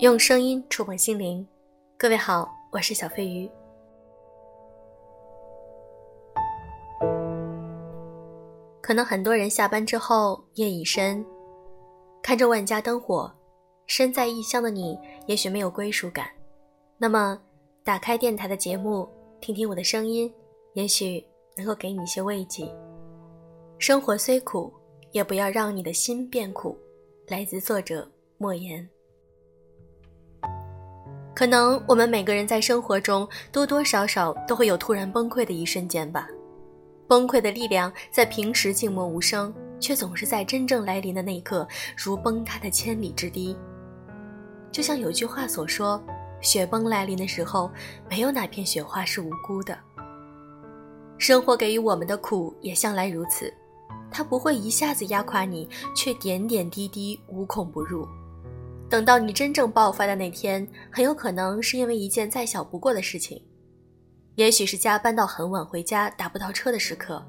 用声音触碰心灵，各位好，我是小飞鱼。可能很多人下班之后夜已深，看着万家灯火，身在异乡的你也许没有归属感。那么，打开电台的节目，听听我的声音，也许能够给你一些慰藉。生活虽苦，也不要让你的心变苦。来自作者莫言。可能我们每个人在生活中多多少少都会有突然崩溃的一瞬间吧。崩溃的力量在平时静默无声，却总是在真正来临的那一刻如崩塌的千里之堤。就像有句话所说：“雪崩来临的时候，没有哪片雪花是无辜的。”生活给予我们的苦也向来如此，它不会一下子压垮你，却点点滴滴无孔不入。等到你真正爆发的那天，很有可能是因为一件再小不过的事情，也许是加班到很晚回家打不到车的时刻，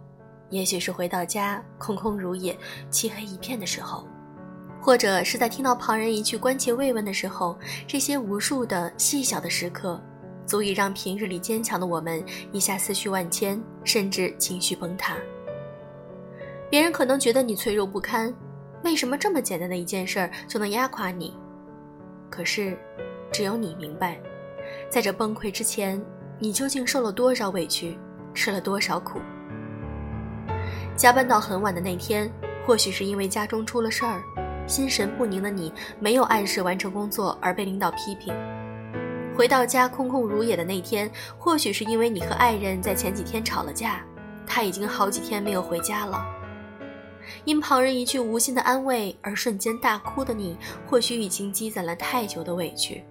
也许是回到家空空如也、漆黑一片的时候，或者是在听到旁人一句关切慰问的时候，这些无数的细小的时刻，足以让平日里坚强的我们一下思绪万千，甚至情绪崩塌。别人可能觉得你脆弱不堪，为什么这么简单的一件事儿就能压垮你？可是，只有你明白，在这崩溃之前，你究竟受了多少委屈，吃了多少苦。加班到很晚的那天，或许是因为家中出了事儿，心神不宁的你没有按时完成工作而被领导批评；回到家空空如也的那天，或许是因为你和爱人在前几天吵了架，他已经好几天没有回家了。因旁人一句无心的安慰而瞬间大哭的你，或许已经积攒了太久的委屈。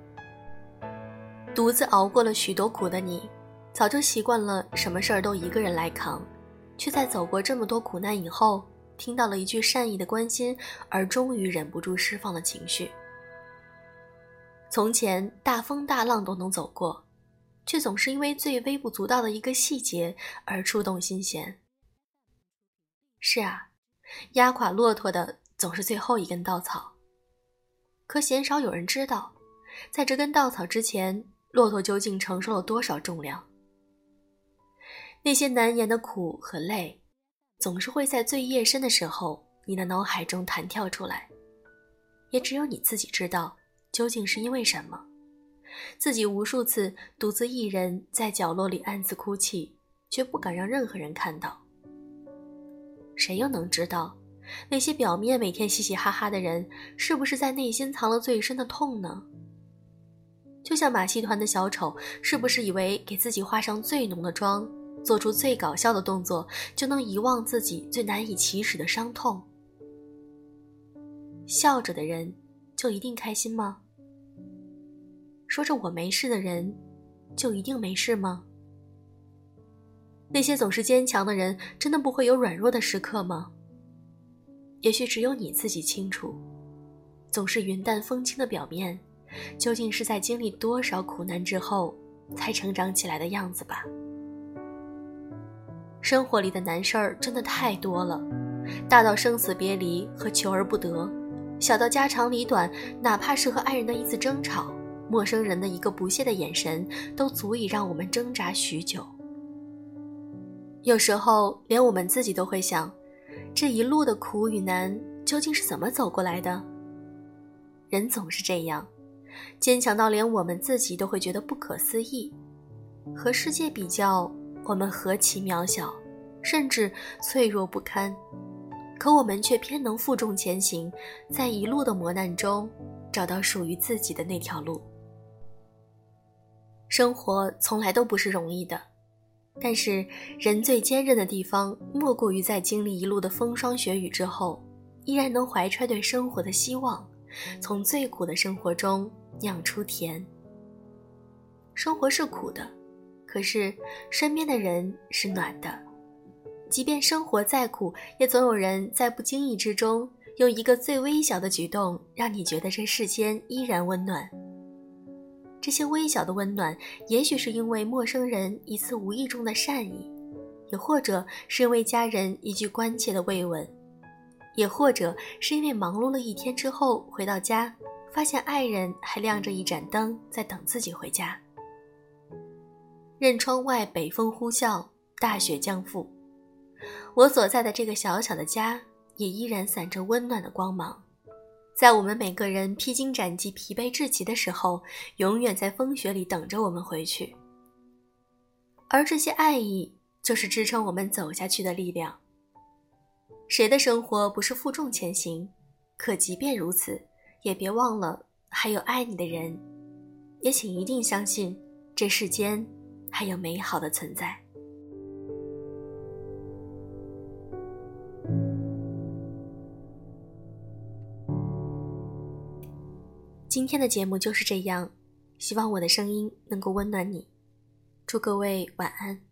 独自熬过了许多苦的你，早就习惯了什么事儿都一个人来扛，却在走过这么多苦难以后，听到了一句善意的关心，而终于忍不住释放了情绪。从前大风大浪都能走过，却总是因为最微不足道的一个细节而触动心弦。是啊。压垮骆驼的总是最后一根稻草，可鲜少有人知道，在这根稻草之前，骆驼究竟承受了多少重量。那些难言的苦和累，总是会在最夜深的时候，你的脑海中弹跳出来，也只有你自己知道，究竟是因为什么。自己无数次独自一人在角落里暗自哭泣，却不敢让任何人看到。谁又能知道，那些表面每天嘻嘻哈哈的人，是不是在内心藏了最深的痛呢？就像马戏团的小丑，是不是以为给自己化上最浓的妆，做出最搞笑的动作，就能遗忘自己最难以启齿的伤痛？笑着的人，就一定开心吗？说着我没事的人，就一定没事吗？那些总是坚强的人，真的不会有软弱的时刻吗？也许只有你自己清楚，总是云淡风轻的表面，究竟是在经历多少苦难之后才成长起来的样子吧。生活里的难事儿真的太多了，大到生死别离和求而不得，小到家长里短，哪怕是和爱人的一次争吵，陌生人的一个不屑的眼神，都足以让我们挣扎许久。有时候，连我们自己都会想，这一路的苦与难究竟是怎么走过来的？人总是这样，坚强到连我们自己都会觉得不可思议。和世界比较，我们何其渺小，甚至脆弱不堪。可我们却偏能负重前行，在一路的磨难中，找到属于自己的那条路。生活从来都不是容易的。但是，人最坚韧的地方，莫过于在经历一路的风霜雪雨之后，依然能怀揣对生活的希望，从最苦的生活中酿出甜。生活是苦的，可是身边的人是暖的。即便生活再苦，也总有人在不经意之中，用一个最微小的举动，让你觉得这世间依然温暖。这些微小的温暖，也许是因为陌生人一次无意中的善意，也或者是因为家人一句关切的慰问，也或者是因为忙碌了一天之后回到家，发现爱人还亮着一盏灯在等自己回家。任窗外北风呼啸，大雪将覆，我所在的这个小小的家也依然散着温暖的光芒，在我们每个人披荆斩棘、疲惫至极的时候，永远在风雪里等着我们回去。而这些爱意，就是支撑我们走下去的力量。谁的生活不是负重前行？可即便如此，也别忘了还有爱你的人，也请一定相信，这世间还有美好的存在。今天的节目就是这样，希望我的声音能够温暖你。祝各位晚安。